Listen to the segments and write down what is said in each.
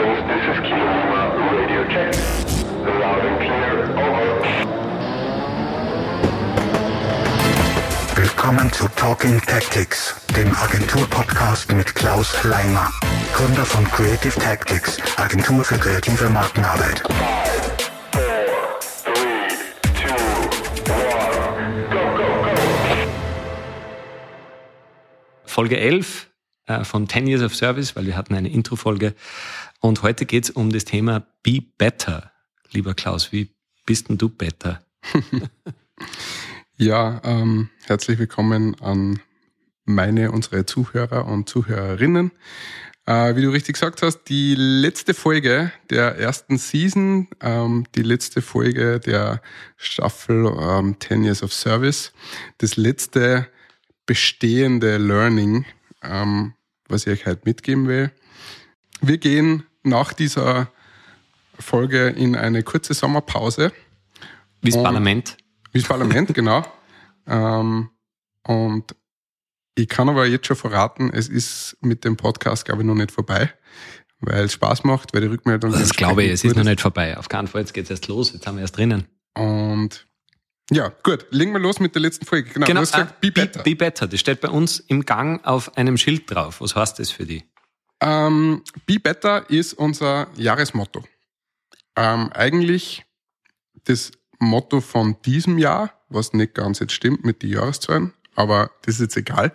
stations, this is Kilo Lima, radio check. Loud and clear, over. Willkommen zu Talking Tactics, dem Agentur-Podcast mit Klaus Leimer, Gründer von Creative Tactics, Agentur für kreative Markenarbeit. Four, three, two, one, go, go, go. Folge 11 äh, von 10 Years of Service, weil wir hatten eine Intro-Folge. Und heute geht es um das Thema Be Better. Lieber Klaus, wie bist denn du better? Ja, ähm, herzlich willkommen an meine, unsere Zuhörer und Zuhörerinnen. Äh, wie du richtig gesagt hast, die letzte Folge der ersten Season, ähm, die letzte Folge der Staffel ähm, 10 Years of Service, das letzte bestehende Learning, ähm, was ich euch heute mitgeben will. Wir gehen nach dieser Folge in eine kurze Sommerpause. Wie das Parlament? Wie das Parlament, genau. Ähm, und ich kann aber jetzt schon verraten, es ist mit dem Podcast, glaube ich, noch nicht vorbei, weil es Spaß macht, weil die Rückmeldung. Das glaube ich, es ist noch nicht vorbei. Auf keinen Fall, jetzt geht es erst los, jetzt haben wir erst drinnen. Und ja, gut, legen wir los mit der letzten Folge. Genau, du hast gesagt, äh, be better. Be Better, das steht bei uns im Gang auf einem Schild drauf. Was heißt das für die? Ähm, Be Better ist unser Jahresmotto. Ähm, eigentlich das Motto von diesem Jahr, was nicht ganz jetzt stimmt mit den Jahreszahlen, aber das ist jetzt egal.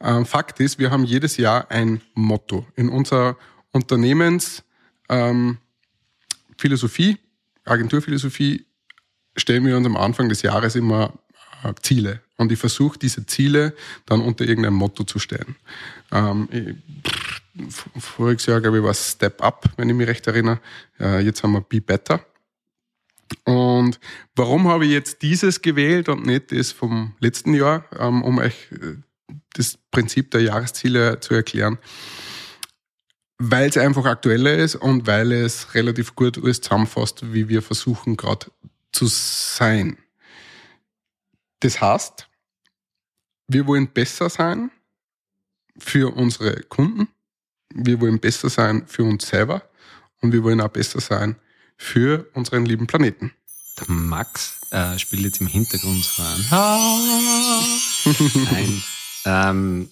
Ähm, Fakt ist, wir haben jedes Jahr ein Motto. In unserer Unternehmensphilosophie, ähm, Philosophie, Agenturphilosophie, stellen wir uns am Anfang des Jahres immer äh, Ziele. Und ich versuche, diese Ziele dann unter irgendeinem Motto zu stellen. Ähm, ich, voriges Jahr, glaube ich, war Step Up, wenn ich mich recht erinnere. Äh, jetzt haben wir Be Better. Und warum habe ich jetzt dieses gewählt und nicht das vom letzten Jahr, ähm, um euch äh, das Prinzip der Jahresziele zu erklären? Weil es einfach aktueller ist und weil es relativ gut alles zusammenfasst, wie wir versuchen gerade zu sein. Das heißt, wir wollen besser sein für unsere Kunden, wir wollen besser sein für uns selber und wir wollen auch besser sein für unseren lieben Planeten. Der Max äh, spielt jetzt im Hintergrund so ein. Nein. Ähm,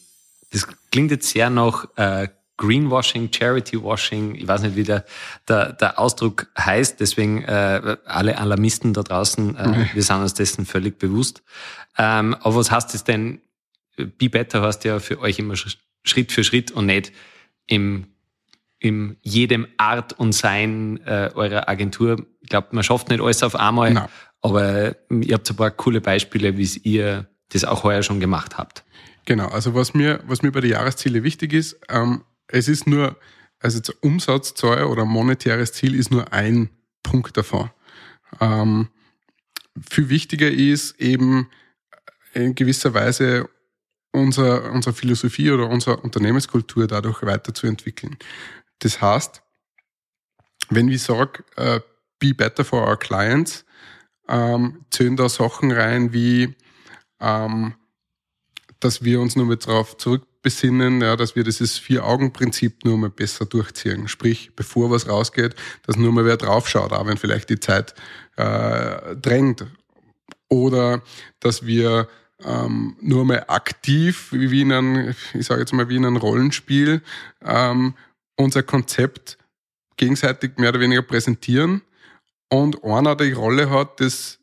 das klingt jetzt sehr nach äh, Greenwashing, Charity Washing. Ich weiß nicht, wie der, der, der Ausdruck heißt. Deswegen äh, alle Alarmisten da draußen, äh, wir sind uns dessen völlig bewusst. Ähm, aber was heißt das denn? Be Better heißt ja für euch immer Sch- Schritt für Schritt und nicht im in jedem Art und Sein äh, eurer Agentur. Ich glaube, man schafft nicht alles auf einmal, Nein. aber ihr habt ein paar coole Beispiele, wie ihr das auch heuer schon gemacht habt. Genau, also was mir, was mir bei den Jahreszielen wichtig ist, ähm, es ist nur, also Umsatzzahl oder monetäres Ziel ist nur ein Punkt davon. Ähm, viel wichtiger ist eben in gewisser Weise unser, unsere Philosophie oder unsere Unternehmenskultur dadurch weiterzuentwickeln. Das heißt, wenn ich sage, äh, be better for our clients, ähm, zählen da Sachen rein wie, ähm, dass wir uns nur mal darauf zurückbesinnen, ja, dass wir dieses Vier-Augen-Prinzip nur mal besser durchziehen. Sprich, bevor was rausgeht, dass nur mal wer draufschaut, auch wenn vielleicht die Zeit äh, drängt. Oder dass wir ähm, nur mal aktiv, wie in einem, ich sage jetzt mal wie in einem Rollenspiel, ähm, unser Konzept gegenseitig mehr oder weniger präsentieren und einer die Rolle hat des,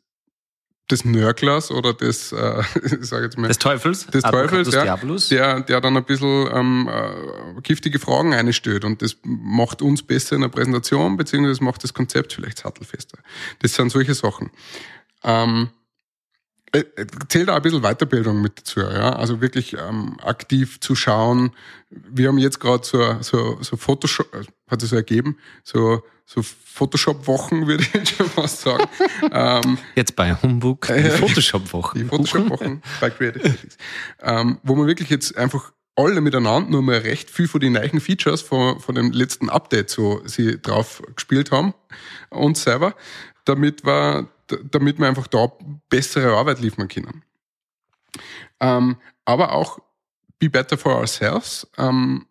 des Nörglers oder des, äh, ich sage jetzt mal, Des Teufels? des Teufels, ja, Diabolus? der, der dann ein bisschen ähm, äh, giftige Fragen einstellt und das macht uns besser in der Präsentation, beziehungsweise macht das Konzept vielleicht sattelfester. Das sind solche Sachen. Ähm, äh, äh, zählt auch ein bisschen Weiterbildung mit dazu, ja. Also wirklich ähm, aktiv zu schauen. Wir haben jetzt gerade so, so, so Photoshop, äh, hat es so ergeben, so, so Photoshop-Wochen, würde ich jetzt schon fast sagen. ähm, Jetzt bei Humbug, die Photoshop-Wochen. die Photoshop-Wochen bei Creative Ethics. Ähm, wo man wirklich jetzt einfach alle miteinander nur mal recht viel von den neuen Features von, von dem letzten Update so sie drauf gespielt haben und selber, damit wir, damit wir einfach da bessere Arbeit liefern können. Ähm, aber auch be better for ourselves. Ähm,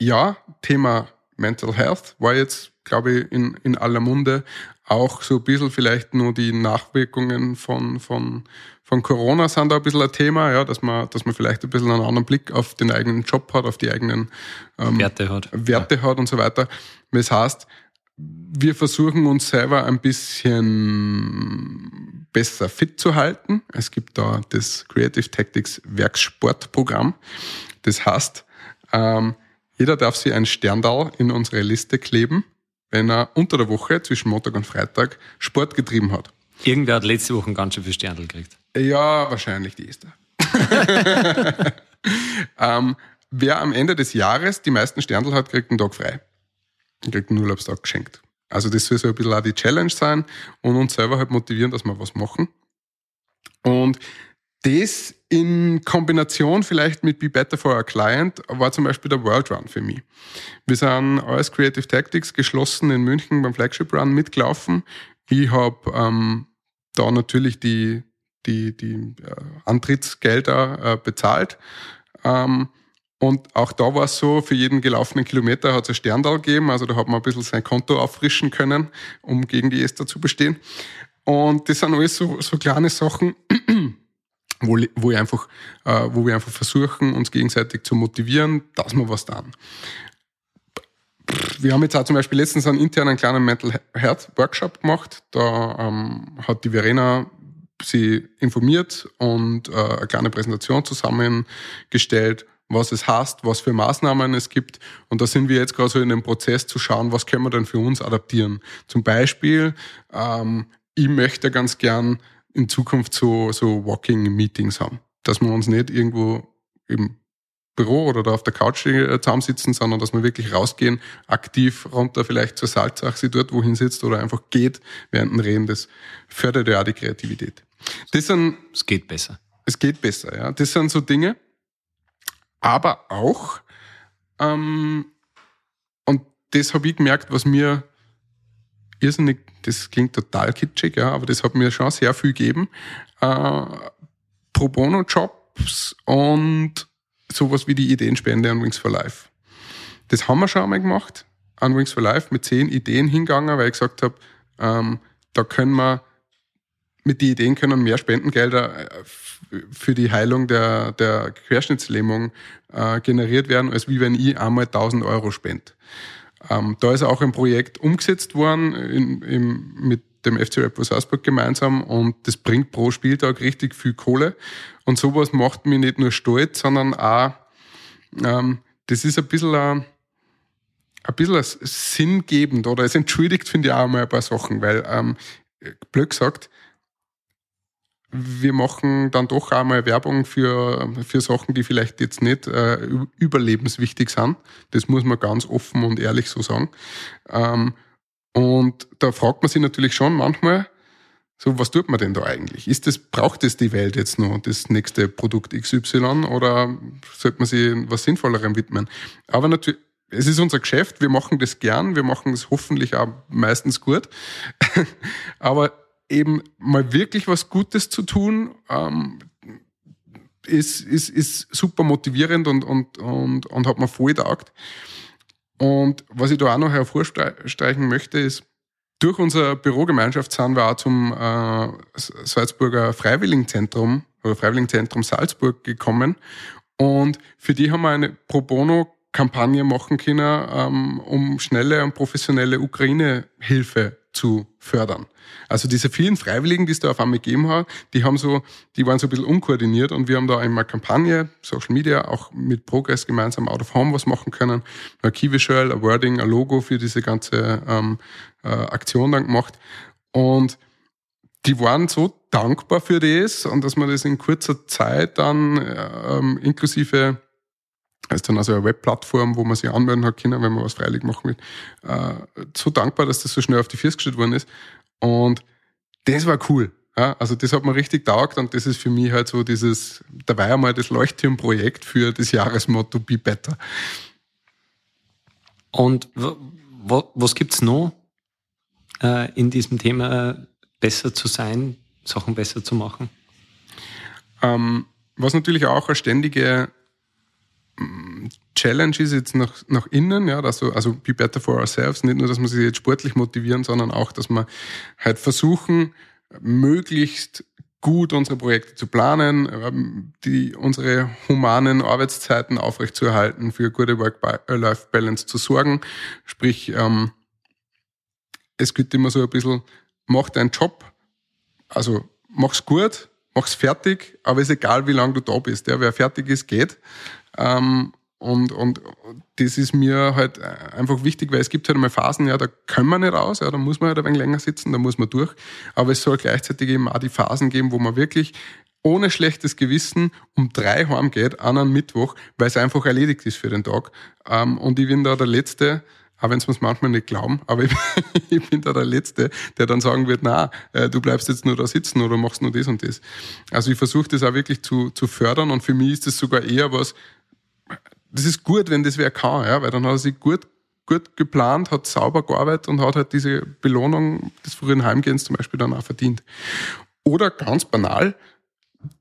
ja, Thema Mental Health war jetzt, glaube ich, in, in aller Munde. Auch so ein bisschen vielleicht nur die Nachwirkungen von, von, von Corona sind da ein bisschen ein Thema, ja, dass man, dass man vielleicht ein bisschen einen anderen Blick auf den eigenen Job hat, auf die eigenen ähm, Werte hat. Werte ja. hat und so weiter. Das heißt, wir versuchen uns selber ein bisschen besser fit zu halten. Es gibt da das Creative Tactics Werksportprogramm. Das heißt, ähm, jeder darf sich ein Sterndal in unsere Liste kleben, wenn er unter der Woche zwischen Montag und Freitag Sport getrieben hat. Irgendwer hat letzte Woche ganz schön viel Sterndal gekriegt. Ja, wahrscheinlich die Esther. ähm, wer am Ende des Jahres die meisten Sterndal hat, kriegt einen Tag frei. Kriegt einen Urlaubstag geschenkt. Also das soll so ein bisschen auch die Challenge sein und uns selber halt motivieren, dass wir was machen. Und das in Kombination vielleicht mit Be Better for Our Client war zum Beispiel der World Run für mich. Wir sind als Creative Tactics geschlossen in München beim Flagship Run mitgelaufen. Ich habe ähm, da natürlich die, die, die äh, Antrittsgelder äh, bezahlt. Ähm, und auch da war es so, für jeden gelaufenen Kilometer hat es ein Sterndal gegeben, also da hat man ein bisschen sein Konto auffrischen können, um gegen die Esther zu bestehen. Und das sind alles so, so kleine Sachen, wo, wo, ich einfach, äh, wo wir einfach versuchen, uns gegenseitig zu motivieren, dass wir was tun. Wir haben jetzt auch zum Beispiel letztens einen internen kleinen Mental Health Workshop gemacht. Da ähm, hat die Verena sie informiert und äh, eine kleine Präsentation zusammengestellt, was es heißt, was für Maßnahmen es gibt. Und da sind wir jetzt gerade so in dem Prozess zu schauen, was können wir denn für uns adaptieren. Zum Beispiel, ähm, ich möchte ganz gern in Zukunft so, so Walking-Meetings haben. Dass wir uns nicht irgendwo im Büro oder da auf der Couch äh, zusammensitzen, sondern dass wir wirklich rausgehen, aktiv runter vielleicht zur Salzach, sie dort wohin sitzt oder einfach geht während dem Reden. Das fördert ja auch die Kreativität. Das sind, es geht besser. Es geht besser, ja. Das sind so Dinge. Aber auch, ähm, und das habe ich gemerkt, was mir irrsinnig, das klingt total kitschig, ja, aber das hat mir schon sehr viel gegeben. Äh, Pro Bono Jobs und sowas wie die Ideenspende an Wings for Life. Das haben wir schon einmal gemacht, an Wings for Life, mit zehn Ideen hingegangen, weil ich gesagt habe, ähm, da können wir, mit den Ideen können mehr Spendengelder äh, für die Heilung der, der Querschnittslähmung äh, generiert werden, als wie wenn ich einmal 1000 Euro spende. Ähm, da ist auch ein Projekt umgesetzt worden in, in, mit dem FC Red Salzburg gemeinsam und das bringt pro Spieltag richtig viel Kohle. Und sowas macht mich nicht nur stolz, sondern auch, ähm, das ist ein bisschen ein, ein bisschen sinngebend oder es entschuldigt, finde ich, auch mal ein paar Sachen, weil, ähm, blöd gesagt, wir machen dann doch einmal Werbung für, für Sachen, die vielleicht jetzt nicht äh, überlebenswichtig sind. Das muss man ganz offen und ehrlich so sagen. Ähm, und da fragt man sich natürlich schon manchmal, so, was tut man denn da eigentlich? Ist das, braucht es die Welt jetzt noch, das nächste Produkt XY, oder sollte man sich was Sinnvollerem widmen? Aber natürlich, es ist unser Geschäft, wir machen das gern, wir machen es hoffentlich auch meistens gut. Aber eben mal wirklich was Gutes zu tun, ähm, ist, ist, ist super motivierend und, und, und, und hat mir voll taugt. Und was ich da auch noch hervorstreichen möchte, ist, durch unsere Bürogemeinschaft sind wir auch zum äh, Salzburger Freiwilligenzentrum oder Freiwilligenzentrum Salzburg gekommen. Und für die haben wir eine Pro Bono Kampagne machen können, ähm, um schnelle und professionelle Ukraine-Hilfe zu fördern. Also diese vielen Freiwilligen, die es da auf einmal gegeben hat, die haben so, die waren so ein bisschen unkoordiniert und wir haben da einmal Kampagne, Social Media, auch mit Progress gemeinsam Out of Home was machen können, ein Key Visual, ein Wording, ein Logo für diese ganze ähm, äh, Aktion dann gemacht und die waren so dankbar für das und dass man das in kurzer Zeit dann ähm, inklusive das ist dann also eine Webplattform, wo man sich anmelden hat können, wenn man was freilich machen will. Äh, so dankbar, dass das so schnell auf die Füße gestellt worden ist. Und das war cool. Ja, also das hat mir richtig taugt und das ist für mich halt so dieses, da war ja mal das Leuchtturmprojekt für das Jahresmotto Be Better. Und was gibt's noch äh, in diesem Thema besser zu sein, Sachen besser zu machen? Ähm, was natürlich auch eine ständige Challenge ist jetzt nach, nach innen, ja, dass so, also be better for ourselves, nicht nur, dass wir sich jetzt sportlich motivieren, sondern auch, dass wir halt versuchen, möglichst gut unsere Projekte zu planen, ähm, die, unsere humanen Arbeitszeiten aufrechtzuerhalten, für gute Work-Life-Balance zu sorgen. Sprich, ähm, es gibt immer so ein bisschen, mach deinen Job, also mach's gut, mach's fertig, aber ist egal, wie lange du da bist. Ja, wer fertig ist, geht. Ähm, und, und das ist mir halt einfach wichtig, weil es gibt halt mal Phasen, ja, da können wir nicht raus, ja, da muss man halt ein wenig länger sitzen, da muss man durch. Aber es soll gleichzeitig eben auch die Phasen geben, wo man wirklich ohne schlechtes Gewissen um drei heim geht an einem Mittwoch, weil es einfach erledigt ist für den Tag. Ähm, und ich bin da der Letzte, auch wenn es uns manchmal nicht glauben, aber ich, ich, bin da der Letzte, der dann sagen wird, na, äh, du bleibst jetzt nur da sitzen oder machst nur das und das. Also ich versuche das auch wirklich zu, zu fördern und für mich ist das sogar eher was, das ist gut, wenn das wer kann, ja, weil dann hat er sich gut, gut geplant, hat sauber gearbeitet und hat halt diese Belohnung des frühen Heimgehens zum Beispiel dann auch verdient. Oder ganz banal,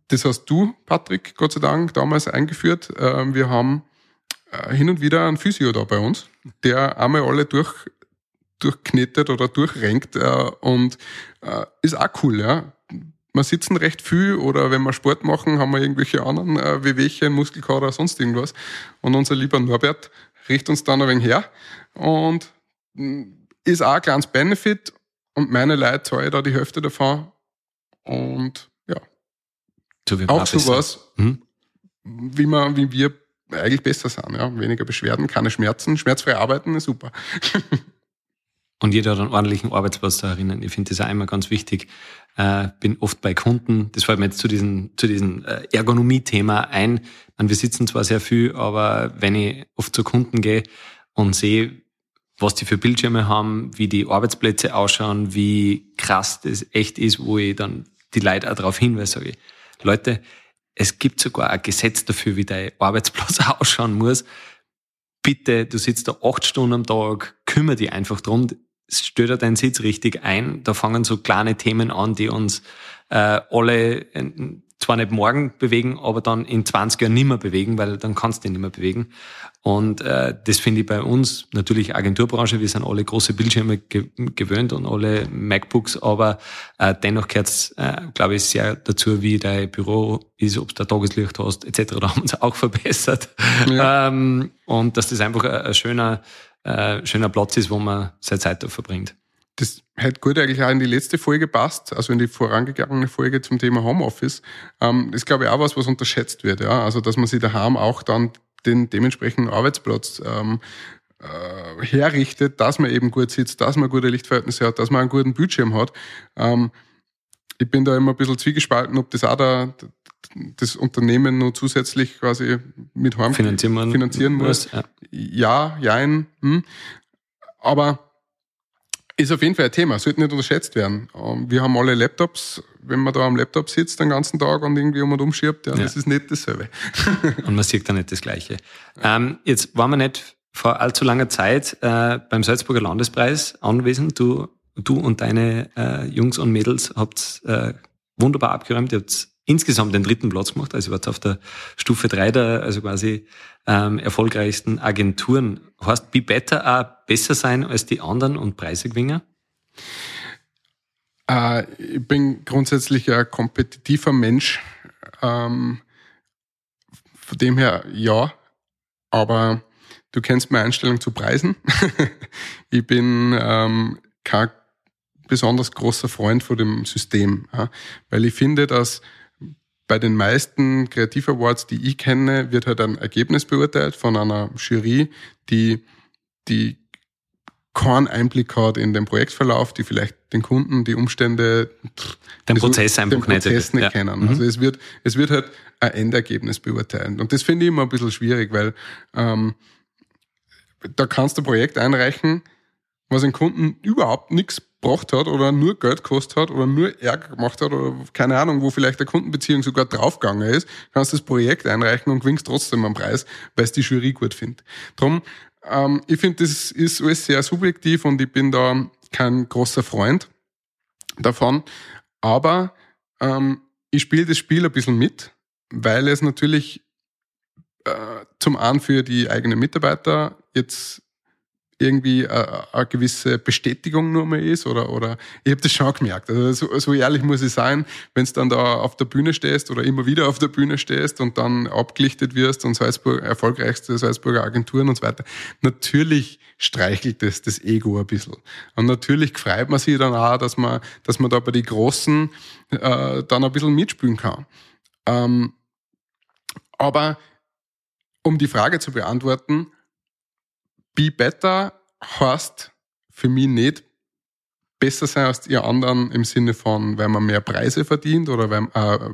das hast du, Patrick, Gott sei Dank damals eingeführt. Ähm, wir haben äh, hin und wieder einen Physio da bei uns, der einmal alle durch, durchknetet oder durchrenkt äh, und äh, ist auch cool, ja wir sitzen recht viel oder wenn wir Sport machen, haben wir irgendwelche anderen äh, Wehwehchen, Muskelkater, sonst irgendwas. Und unser lieber Norbert richtet uns dann ein wenig her und mm, ist auch ein kleines Benefit und meine Leute zahle da die Hälfte davon und ja. So auch sowas, hm? wie, man, wie wir eigentlich besser sind. Ja? Weniger Beschwerden, keine Schmerzen, schmerzfrei arbeiten ist super. Und jeder hat einen ordentlichen Arbeitsplatz da erinnern. Ich finde das auch immer ganz wichtig. Äh, bin oft bei Kunden, das fällt mir jetzt zu diesem, zu diesem äh, Ergonomie-Thema ein. Und wir sitzen zwar sehr viel, aber wenn ich oft zu Kunden gehe und sehe, was die für Bildschirme haben, wie die Arbeitsplätze ausschauen, wie krass das echt ist, wo ich dann die Leute auch darauf hinweise, sage ich, Leute, es gibt sogar ein Gesetz dafür, wie dein Arbeitsplatz ausschauen muss. Bitte, du sitzt da acht Stunden am Tag, kümmere dich einfach drum stört er deinen Sitz richtig ein. Da fangen so kleine Themen an, die uns äh, alle äh, zwar nicht morgen bewegen, aber dann in 20 Jahren nicht mehr bewegen, weil dann kannst du ihn nicht mehr bewegen. Und äh, das finde ich bei uns, natürlich Agenturbranche, wir sind alle große Bildschirme ge gewöhnt und alle MacBooks, aber äh, dennoch gehört es, äh, glaube ich, sehr dazu, wie dein Büro ist, ob du da Tageslicht hast, etc. Da haben wir uns auch verbessert. Ja. Ähm, und dass das einfach ein, ein schöner äh, schöner Platz ist, wo man seine Zeit da verbringt. Das hätte gut eigentlich auch in die letzte Folge passt, also in die vorangegangene Folge zum Thema Homeoffice. Ähm, ist, glaube ich, auch was, was unterschätzt wird. Ja? Also, dass man sich daheim auch dann den dementsprechenden Arbeitsplatz ähm, äh, herrichtet, dass man eben gut sitzt, dass man gute Lichtverhältnisse hat, dass man einen guten Bildschirm hat. Ähm, ich bin da immer ein bisschen zwiegespalten, ob das auch der, das Unternehmen nur zusätzlich quasi mit Heim finanzieren, finanzieren muss. Ja, ja jein. Hm. Aber ist auf jeden Fall ein Thema, sollte nicht unterschätzt werden. Ähm, wir haben alle Laptops, wenn man da am Laptop sitzt den ganzen Tag und irgendwie um und umschiebt, ja, ja. das ist nicht dasselbe. und man sieht da nicht das Gleiche. Ähm, jetzt waren wir nicht vor allzu langer Zeit äh, beim Salzburger Landespreis anwesend. Du, du und deine äh, Jungs und Mädels habt äh, wunderbar abgeräumt. Ihr habt insgesamt den dritten Platz gemacht. Also war auf der Stufe drei der, also quasi ähm, erfolgreichsten Agenturen. Heißt Be Better auch besser sein als die anderen und Preise gewinnen? Äh, ich bin grundsätzlich ein kompetitiver Mensch. Ähm, von dem her ja, aber du kennst meine Einstellung zu Preisen. ich bin ähm, kein besonders großer Freund von dem System, ja, weil ich finde, dass bei den meisten Kreativ Awards, die ich kenne, wird halt ein Ergebnis beurteilt von einer Jury, die, die keinen Einblick hat in den Projektverlauf, die vielleicht den Kunden, die Umstände, den Prozess einfach den Prozess nicht, ja. kennen. Mhm. Also es wird, es wird halt ein Endergebnis beurteilen. Und das finde ich immer ein bisschen schwierig, weil ähm, da kannst du ein Projekt einreichen, was den Kunden überhaupt nichts gebracht hat oder nur Geld gekostet hat oder nur Ärger gemacht hat oder keine Ahnung, wo vielleicht der Kundenbeziehung sogar draufgegangen ist, kannst das Projekt einreichen und gewinnst trotzdem einen Preis, weil es die Jury gut findet. Drum, ähm, ich finde, das ist alles sehr subjektiv und ich bin da kein großer Freund davon. Aber ähm, ich spiele das Spiel ein bisschen mit, weil es natürlich äh, zum einen für die eigenen Mitarbeiter jetzt irgendwie äh, eine gewisse Bestätigung nur mehr ist oder oder ich habe das schon gemerkt. Also so, so ehrlich muss ich sein, wenn du dann da auf der Bühne stehst oder immer wieder auf der Bühne stehst und dann abgelichtet wirst und Salzburg erfolgreichste Salzburger Agenturen und so weiter. Natürlich streichelt das das Ego ein bisschen. Und natürlich freut man sich dann auch, dass man dass man da bei den Großen äh, dann ein bisschen mitspielen kann. Ähm, aber um die Frage zu beantworten, Be Better heißt für mich nicht besser sein als die anderen im Sinne von, weil man mehr Preise verdient oder weil man äh,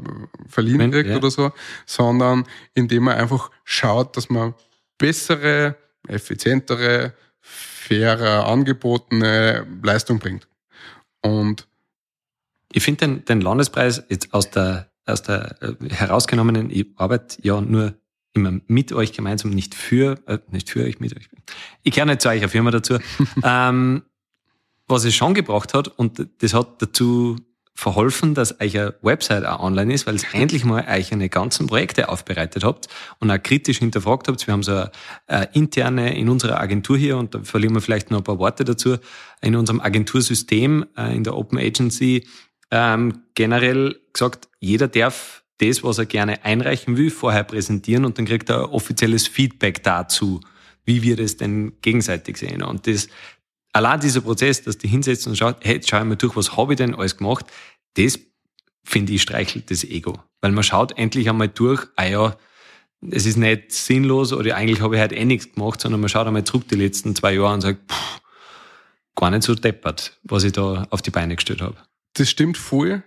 verliehen kriegt ja. oder so, sondern indem man einfach schaut, dass man bessere, effizientere, fairer angebotene Leistung bringt. Und Ich finde den, den Landespreis jetzt aus der, aus der äh, herausgenommenen ich arbeite ja nur immer mit euch gemeinsam, nicht für, äh, nicht für euch, mit euch. Ich gehöre nicht zu eurer Firma dazu. ähm, was es schon gebracht hat, und das hat dazu verholfen, dass euch eine Website auch online ist, weil es endlich mal euch eine ganzen Projekte aufbereitet habt und auch kritisch hinterfragt habt. Wir haben so eine, eine interne in unserer Agentur hier, und da verlieren wir vielleicht noch ein paar Worte dazu, in unserem Agentursystem, äh, in der Open Agency, ähm, generell gesagt, jeder darf das, was er gerne einreichen will, vorher präsentieren und dann kriegt er offizielles Feedback dazu, wie wir das denn gegenseitig sehen. Und das, allein dieser Prozess, dass die hinsetzt und schaut, hey, jetzt schau ich mal durch, was habe ich denn alles gemacht, das finde ich streichelt das Ego. Weil man schaut endlich einmal durch, ah ja, es ist nicht sinnlos oder eigentlich habe ich halt eh nichts gemacht, sondern man schaut einmal zurück die letzten zwei Jahre und sagt, pff, gar nicht so deppert, was ich da auf die Beine gestellt habe. Das stimmt voll.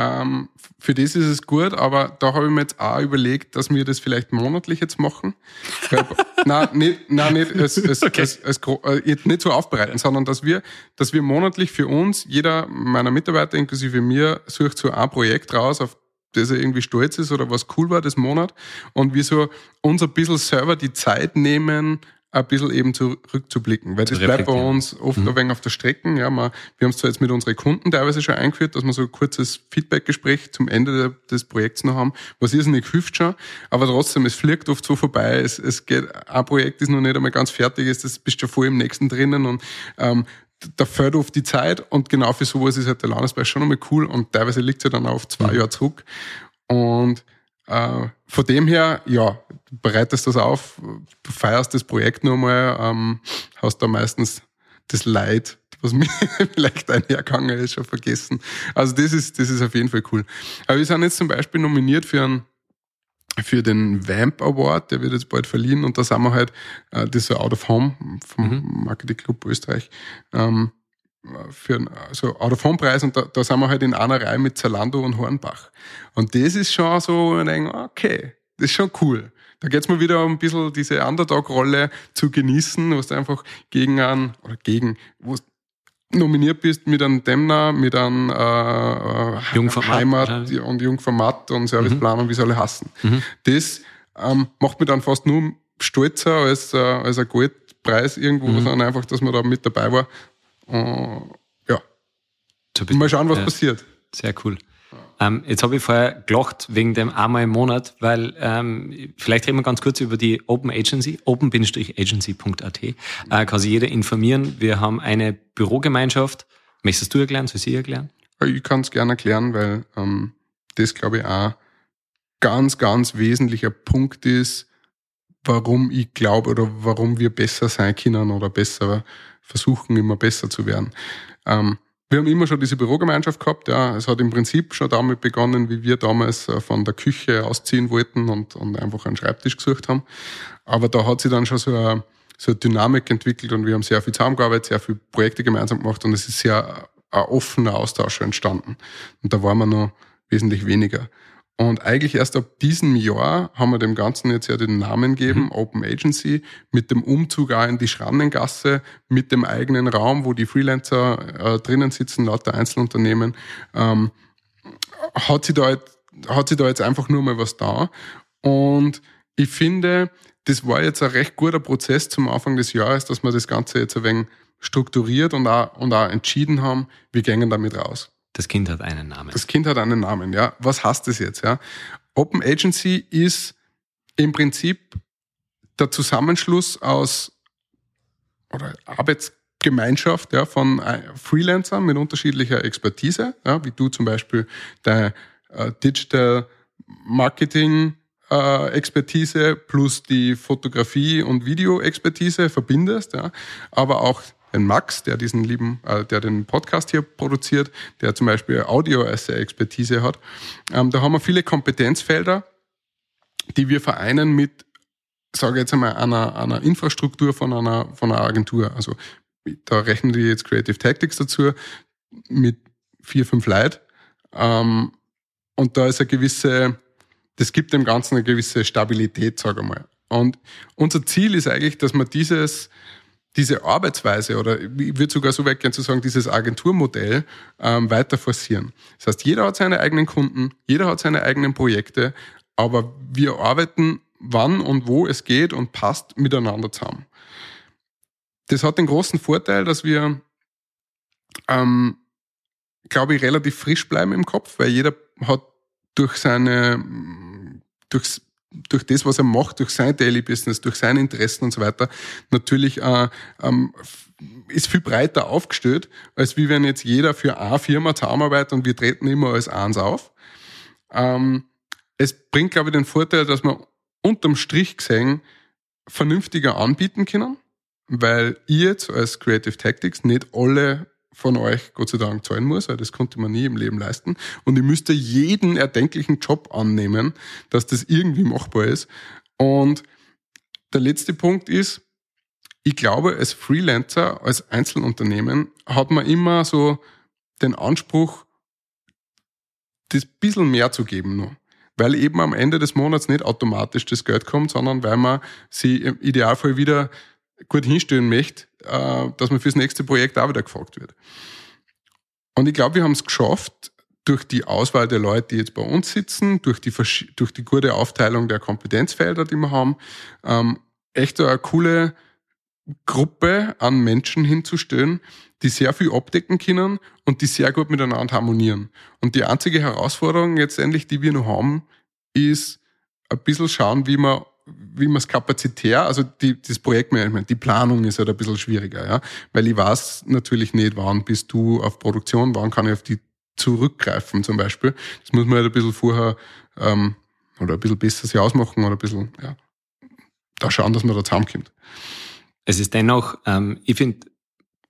Ähm, für das ist es gut, aber da habe ich mir jetzt auch überlegt, dass wir das vielleicht monatlich jetzt machen. Nein, nicht, nein, nicht, Okay. äh, jetzt nicht so aufbereiten, sondern dass wir, dass wir monatlich für uns, jeder meiner Mitarbeiter inklusive mir, sucht so ein Projekt raus, auf das er irgendwie stolz ist oder was cool war das Monat und wir so uns ein bisschen selber die Zeit nehmen, ein bisschen eben zurückzublicken, weil das bleibt bei uns oft ein wenig auf der Strecke. Ja, man, wir haben es zwar jetzt mit unseren Kunden teilweise schon eingeführt, dass wir so ein kurzes Feedbackgespräch zum Ende des Projekts noch haben, was irrsinnig hilft schon, aber trotzdem, es fliegt oft so vorbei, es, es geht, ein Projekt ist noch nicht einmal ganz fertig, ist, das bist schon voll im nächsten drinnen und ähm, da fällt oft die Zeit. Und genau für sowas ist halt der Landespreis schon einmal cool. Und teilweise liegt es ja dann auf zwei Jahre zurück. Und äh, von dem her, ja, du bereitest das auf, du feierst das Projekt nochmal, ähm, hast da meistens das Leid, was mir vielleicht einhergegangen ist, schon vergessen. Also das ist, das ist auf jeden Fall cool. Aber wir sind jetzt zum Beispiel nominiert für einen für den Vamp Award, der wird jetzt bald verliehen und da sind wir halt, äh, das ist so Out of Home vom Marketing Club Österreich, ähm, für einen also Out of Home Preis und da, da sind wir halt in einer Reihe mit Zalando und Hornbach. Und das ist schon so, denke, okay, das ist schon cool. Da geht's mal wieder um ein bisschen diese Underdog-Rolle zu genießen, wo du einfach gegen einen, oder gegen, wo du nominiert bist mit einem Demner, mit einem äh, Jungformat Heimat wahrscheinlich. und Jungformat und Serviceplan und wie sie alle hassen. Mhm. Das ähm, macht mich dann fast nur stolzer als, äh, als ein Goldpreis irgendwo, Mhm. sondern einfach, dass man da mit dabei war. Ja, mal schauen, was ja. passiert. Sehr cool. Ähm, jetzt habe ich vorher gelacht wegen dem einmal im Monat, weil ähm, vielleicht reden wir ganz kurz über die Open Agency, open-agency.at. Äh, kann sich jeder informieren. Wir haben eine Bürogemeinschaft. Möchtest du erklären? Soll ich erklären? Ich kann es gerne erklären, weil ähm, das, glaube ich, auch ganz, ganz wesentlicher Punkt ist, warum ich glaube oder warum wir besser sein können oder besser versuchen, immer besser zu werden. Ähm, wir haben immer schon diese Bürogemeinschaft gehabt. Ja. Es hat im Prinzip schon damit begonnen, wie wir damals äh, von der Küche ausziehen wollten und, und einfach einen Schreibtisch gesucht haben. Aber da hat sich dann schon so eine, so eine Dynamik entwickelt und wir haben sehr viel zusammengearbeitet, sehr viele Projekte gemeinsam gemacht und es ist sehr ein offener Austausch entstanden. Und da waren wir noch wesentlich weniger. Und eigentlich erst ab diesem Jahr haben wir dem Ganzen jetzt ja den Namen gegeben, Open Agency, mit dem Umzug auch in die Schrannengasse, mit dem eigenen Raum, wo die Freelancer äh, drinnen sitzen, lauter Einzelunternehmen, ähm, hat sie da jetzt, hat sie da jetzt einfach nur mal was da. Und ich finde, das war jetzt ein recht guter Prozess zum Anfang des Jahres, dass wir das Ganze jetzt ein wenig strukturiert und auch, und auch entschieden haben, wir gehen damit raus. Das Kind hat einen Namen. Das Kind hat einen Namen, ja. Was heißt das jetzt, ja? Open Agency ist im Prinzip der Zusammenschluss aus oder Arbeitsgemeinschaft ja, von äh, Freelancern mit unterschiedlicher Expertise, ja, wie du zum Beispiel der äh, Digital Marketing äh, Expertise plus die Fotografie und Video Expertise verbindest, ja, aber auch den Max, der diesen lieben, äh, der den Podcast hier produziert, der zum Beispiel Audio als Expertise hat. Ähm, da haben wir viele Kompetenzfelder, die wir vereinen mit, sage ich jetzt einmal, einer, einer Infrastruktur von einer, von einer Agentur. Also da rechnen die jetzt Creative Tactics dazu mit vier, fünf Leuten. Ähm, und da ist eine gewisse, das gibt dem Ganzen eine gewisse Stabilität, sage ich mal. Und unser Ziel ist eigentlich, dass man dieses, diese Arbeitsweise oder ich würde sogar so weit gern zu sagen, dieses Agenturmodell ähm, weiter forcieren. Das heißt, jeder hat seine eigenen Kunden, jeder hat seine eigenen Projekte, aber wir arbeiten wann und wo es geht und passt miteinander zusammen. Das hat den großen Vorteil, dass wir, ähm, glaube ich, relativ frisch bleiben im Kopf, weil jeder hat durch seine, durch, durch das, was er macht, durch sein Daily Business, durch seine Interessen und so weiter, natürlich äh, ähm, ist viel breiter aufgestellt, als wie wenn jetzt jeder für eine Firma zusammenarbeitet und wir treten immer als eins auf. Ähm, es bringt, glaube ich, den Vorteil, dass wir unterm Strich gesehen vernünftiger anbieten können, weil ihr jetzt als Creative Tactics nicht alle von euch Gott sei Dank zahlen muss, weil das konnte man nie im Leben leisten. Und ich müsste jeden erdenklichen Job annehmen, dass das irgendwie machbar ist. Und der letzte Punkt ist, ich glaube, als Freelancer, als Einzelunternehmen hat man immer so den Anspruch, das bisschen mehr zu geben nur. Weil eben am Ende des Monats nicht automatisch das Geld kommt, sondern weil man sie im Idealfall wieder gut hinstellen möchte, äh, dass man fürs nächste Projekt auch wieder gefragt wird. Und ich glaube, wir haben es geschafft, durch die Auswahl der Leute, die jetzt bei uns sitzen, durch die, durch die gute Aufteilung der Kompetenzfelder, die wir haben, ähm, echt eine coole Gruppe an Menschen hinzustellen, die sehr viel abdecken können und die sehr gut miteinander harmonieren. Und die einzige Herausforderung jetzt endlich, die wir noch haben, ist ein bisschen schauen, wie man wie man es kapazitär, also die, das Projektmanagement, die Planung ist halt ein bisschen schwieriger, ja. Weil ich weiß natürlich nicht, wann bist du auf Produktion, wann kann ich auf die zurückgreifen zum Beispiel. Das muss man halt ein bisschen vorher ähm, oder ein bisschen besser sich ausmachen oder ein bisschen, ja, da schauen, dass man da zusammenkommt. Es ist dennoch, ähm, ich finde,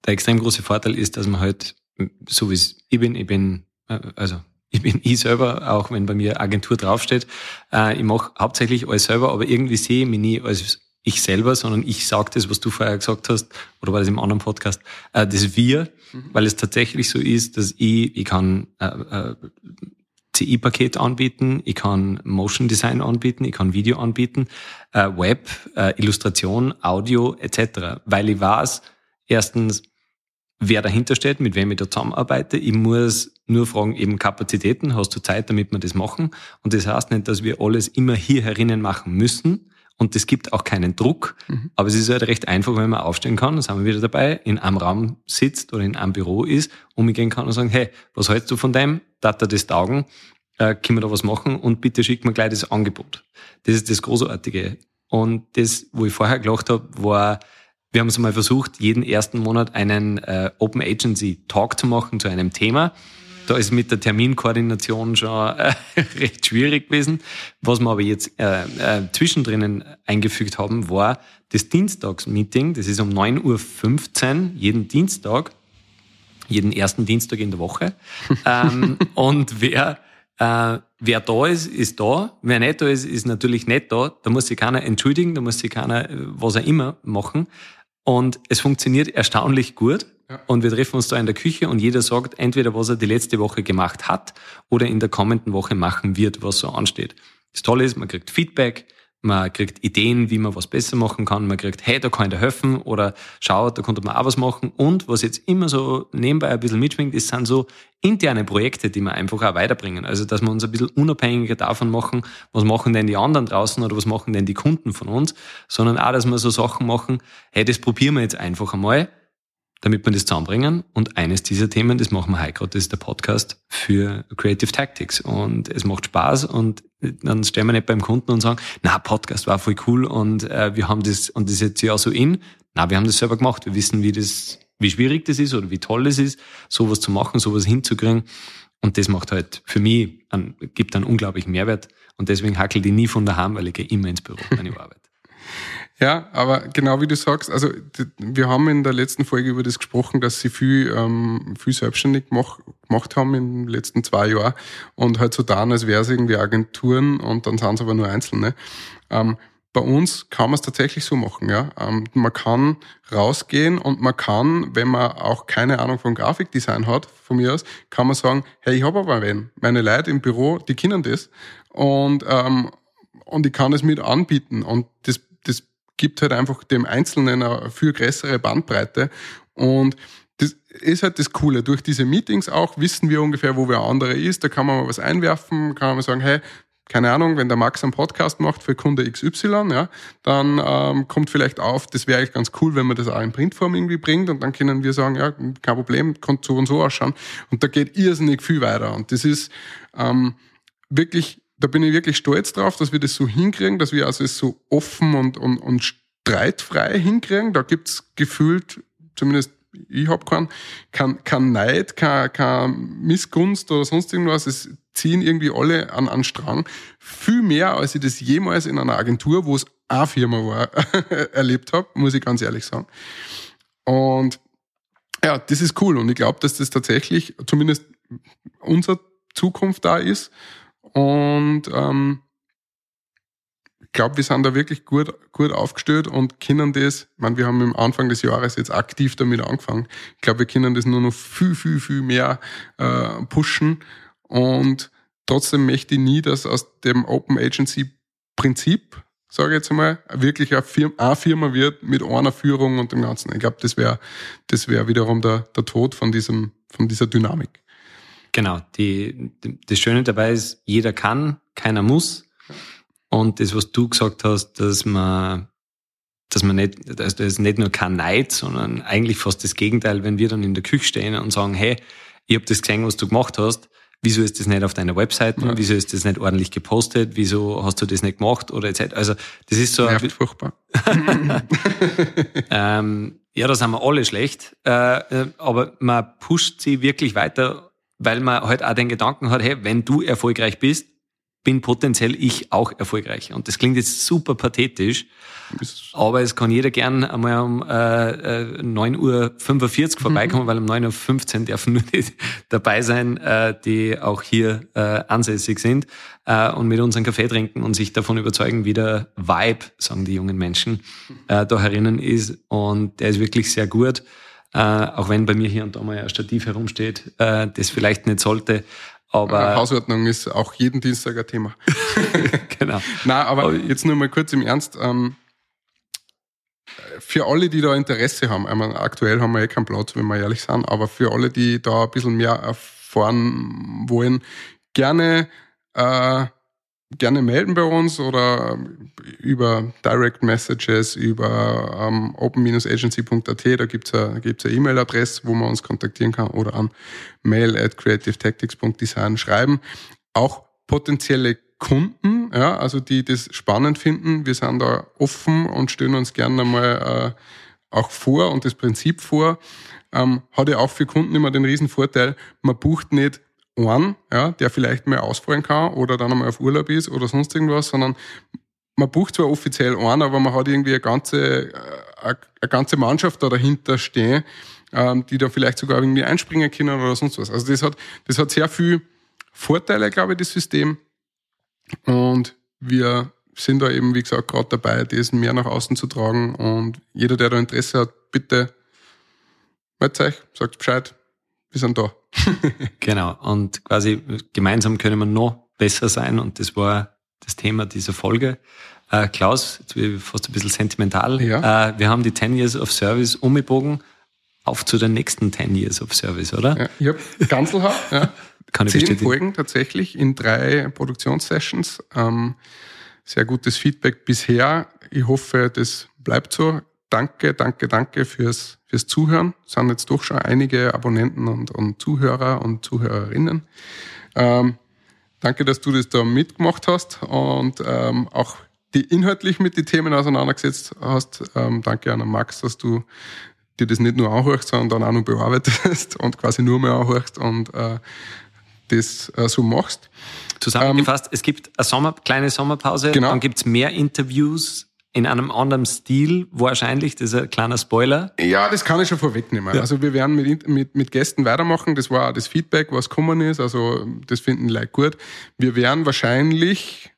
der extrem große Vorteil ist, dass man halt, so wie ich bin, ich bin, äh, also ich bin ich selber, auch wenn bei mir Agentur draufsteht. Äh, ich mache hauptsächlich alles selber, aber irgendwie sehe ich mich nie als ich selber, sondern ich sage das, was du vorher gesagt hast, oder war das im anderen Podcast, äh, das Wir, mhm. weil es tatsächlich so ist, dass ich, ich kann äh, äh, CI-Paket anbieten, ich kann Motion Design anbieten, ich kann Video anbieten, äh, Web, äh, Illustration, Audio etc., weil ich weiß, erstens, wer dahinter steht, mit wem ich da zusammenarbeite. Ich muss nur fragen, eben Kapazitäten, hast du Zeit, damit wir das machen? Und das heißt nicht, dass wir alles immer hier herinnen machen müssen. Und es gibt auch keinen Druck. Mhm. Aber es ist halt recht einfach, wenn man aufstehen kann, dann sind wir wieder dabei, in einem Raum sitzt oder in einem Büro ist, umgehen kann und sagen, hey, was hältst du von dem? Data das taugen? Äh, können wir da was machen? Und bitte schick mir gleich das Angebot. Das ist das Großartige. Und das, wo ich vorher gelacht habe, war, wir haben es mal versucht, jeden ersten Monat einen äh, Open Agency Talk zu machen zu einem Thema. Da ist mit der Terminkoordination schon äh, recht schwierig gewesen. Was wir aber jetzt äh, äh, zwischendrin eingefügt haben, war das Dienstagsmeeting. Das ist um 9.15 Uhr jeden Dienstag, jeden ersten Dienstag in der Woche. ähm, und wer äh, wer da ist, ist da. Wer nicht da ist, ist natürlich nicht da. Da muss sich keiner entschuldigen, da muss sich keiner äh, was auch immer machen. Und es funktioniert erstaunlich gut. Ja. Und wir treffen uns da in der Küche und jeder sagt entweder, was er die letzte Woche gemacht hat oder in der kommenden Woche machen wird, was so ansteht. Das Tolle ist, man kriegt Feedback, man kriegt Ideen, wie man was besser machen kann, man kriegt, hey, da kann ich dir helfen oder schau, da konnte man auch was machen. Und was jetzt immer so nebenbei ein bisschen mitschwingt, ist, sind so interne Projekte, die wir einfach auch weiterbringen. Also, dass wir uns ein bisschen unabhängiger davon machen, was machen denn die anderen draußen oder was machen denn die Kunden von uns, sondern auch, dass wir so Sachen machen, hey, das probieren wir jetzt einfach einmal damit wir das zusammenbringen. Und eines dieser Themen, das machen wir heute gerade, das ist der Podcast für Creative Tactics. Und es macht Spaß und dann stellen wir nicht beim Kunden und sagen, na, Podcast war voll cool und äh, wir haben das, und das ist jetzt ja so in. Na, wir haben das selber gemacht. Wir wissen, wie das, wie schwierig das ist oder wie toll es ist, sowas zu machen, sowas hinzukriegen. Und das macht halt für mich, einen, gibt einen unglaublichen Mehrwert. Und deswegen hackel die nie von daheim, weil ich gehe immer ins Büro, meine Arbeit. Ja, aber genau wie du sagst, also wir haben in der letzten Folge über das gesprochen, dass sie viel, ähm, viel selbstständig gemacht, gemacht haben in den letzten zwei Jahren und halt so dann, als wäre es irgendwie Agenturen und dann sind es aber nur Einzelne. Ähm, bei uns kann man es tatsächlich so machen, ja. Ähm, man kann rausgehen und man kann, wenn man auch keine Ahnung von Grafikdesign hat, von mir aus, kann man sagen, hey, ich habe aber wen. Meine Leute im Büro, die kennen das und ähm, und ich kann es mit anbieten und das gibt halt einfach dem Einzelnen eine viel größere Bandbreite. Und das ist halt das Coole. Durch diese Meetings auch wissen wir ungefähr, wo wer andere ist. Da kann man mal was einwerfen, kann man sagen, hey, keine Ahnung, wenn der Max einen Podcast macht für Kunde XY, ja, dann ähm, kommt vielleicht auf, das wäre eigentlich ganz cool, wenn man das auch in Printform irgendwie bringt und dann können wir sagen, ja, kein Problem, kann so und so ausschauen. Und da geht irrsinnig viel weiter. Und das ist ähm, wirklich da bin ich wirklich stolz drauf, dass wir das so hinkriegen, dass wir also es so offen und, und, und streitfrei hinkriegen. Da gibt's gefühlt, zumindest ich hab keinen, kein, kein Neid, kein, kein Missgunst oder sonst irgendwas. Es ziehen irgendwie alle an an Strang. Viel mehr, als ich das jemals in einer Agentur, wo es eine Firma war, erlebt habe, muss ich ganz ehrlich sagen. Und ja, das ist cool. Und ich glaube, dass das tatsächlich zumindest unsere Zukunft da ist. Und ähm, ich glaube, wir sind da wirklich gut, gut aufgestellt und können das, ich meine, wir haben am Anfang des Jahres jetzt aktiv damit angefangen. Ich glaube, wir können das nur noch viel, viel, viel mehr äh, pushen. Und trotzdem möchte ich nie, dass aus dem Open Agency Prinzip, sage ich jetzt einmal, wirklich eine Firma, eine Firma wird mit einer Führung und dem Ganzen. Ich glaube, das wäre das wäre wiederum der, der Tod von, diesem, von dieser Dynamik. Genau. Die, das Schöne dabei ist, jeder kann, keiner muss. Und das, was du gesagt hast, dass man, dass man nicht, dass das nicht nur kein Neid, sondern eigentlich fast das Gegenteil, wenn wir dann in der Küche stehen und sagen, hey, ich habe das gesehen, was du gemacht hast, wieso ist das nicht auf deiner Webseite, ja. wieso ist das nicht ordentlich gepostet, wieso hast du das nicht gemacht oder etc. Also das ist so. Nervt furchtbar. ähm, ja, da sind wir alle schlecht, äh, äh, aber man pusht sie wirklich weiter weil man halt auch den Gedanken hat, hey, wenn du erfolgreich bist, bin potenziell ich auch erfolgreich. Und das klingt jetzt super pathetisch, aber es kann jeder gern einmal um äh, 9.45 äh, Uhr vorbeikommen, mhm. weil um 9.15 Uhr dürfen nur die dabei sein, äh, die auch hier äh, ansässig sind äh, und mit uns einen Kaffee trinken und sich davon überzeugen, wie der Vibe, sagen die jungen Menschen, äh, da herinnen ist. Und der ist wirklich sehr gut. Äh, auch wenn bei mir hier und da mal ein Stativ herumsteht, äh, das vielleicht nicht sollte. Aber Hausordnung ist auch jeden Dienstag ein Thema. genau. Na, aber jetzt nur mal kurz im Ernst. Ähm, für alle, die da Interesse haben, ich meine, aktuell haben wir eh keinen Platz, wenn wir ehrlich sind, aber für alle, die da ein bisschen mehr erfahren wollen, gerne äh, gerne melden bei uns oder über Direct Messages, über ähm, open-agency.at, da gibt's eine, gibt's eine E-Mail-Adresse, wo man uns kontaktieren kann oder an mail at creativetactics.design schreiben. Auch potenzielle Kunden, ja, also die das spannend finden, wir sind da offen und stellen uns gerne mal äh, auch vor und das Prinzip vor. Ähm, hat ja auch für Kunden immer den riesen Vorteil, man bucht nicht einen, ja, der vielleicht mal ausfallen kann oder dann einmal auf Urlaub ist oder sonst irgendwas, sondern man bucht zwar offiziell einen, aber man hat irgendwie eine ganze, äh, eine ganze Mannschaft da dahinter stehen, ähm, die da vielleicht sogar irgendwie einspringen können oder sonst was. Also das hat, das hat sehr viel Vorteile, glaube ich, das System. Und wir sind da eben, wie gesagt, gerade dabei, das mehr nach außen zu tragen. Und jeder, der da Interesse hat, bitte meldet euch, sagt Bescheid, wir sind da. genau. Und quasi gemeinsam können wir noch besser sein. Und das war das Thema dieser Folge. Äh, Klaus, jetzt bin ich fast ein bisschen sentimental. Ja. Äh, wir haben die 10 Years of Service umgebogen. Auf zu den nächsten 10 Years of Service, oder? Ja, ich habe Ganzelhaar, ja. Kann ich Zehn Folgen tatsächlich in drei Produktionssessions. Ähm, sehr gutes Feedback bisher. Ich hoffe, das bleibt so. Danke, danke, danke fürs, fürs Zuhören. Es sind jetzt doch schon einige Abonnenten und, und Zuhörer und Zuhörerinnen. Ähm, danke, dass du das da mitgemacht hast und ähm, auch die inhaltlich mit den Themen auseinandergesetzt hast. Ähm, danke an Max, dass du dir das nicht nur anhörst, sondern dann auch noch bearbeitest und quasi nur mehr anhörst und äh, das äh, so machst. Zusammengefasst, ähm, es gibt eine Sommer, kleine Sommerpause, genau. dann gibt's mehr Interviews in einem anderen Stil, wahrscheinlich, das ist ein kleiner Spoiler. Ja, das kann ich schon vorwegnehmen. Ja. Also wir werden mit, mit, mit Gästen weitermachen, das war auch das Feedback, was gekommen ist, also das finden Leute gut. Wir werden wahrscheinlich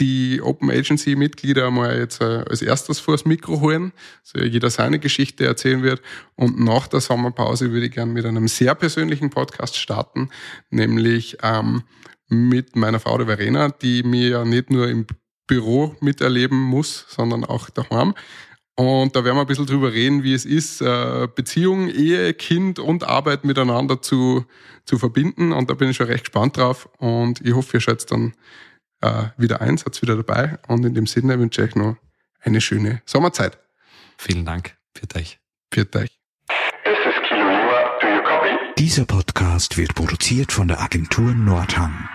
die Open Agency Mitglieder mal jetzt äh, als erstes vors Mikro holen, so jeder seine Geschichte erzählen wird. Und nach der Sommerpause würde ich gerne mit einem sehr persönlichen Podcast starten, nämlich ähm, mit meiner Frau, der Verena, die mir ja nicht nur im Büro miterleben muss, sondern auch daheim. Und da werden wir ein bisschen drüber reden, wie es ist, äh, Beziehung, Ehe, Kind und Arbeit miteinander zu, zu verbinden. Und da bin ich schon recht gespannt drauf. Und ich hoffe, ihr seid dann äh, wieder ein, seid wieder dabei. Und in dem Sinne wünsche ich euch noch eine schöne Sommerzeit. Vielen Dank. Für euch. Für euch. Dieser Podcast wird produziert von der Agentur Nordhang.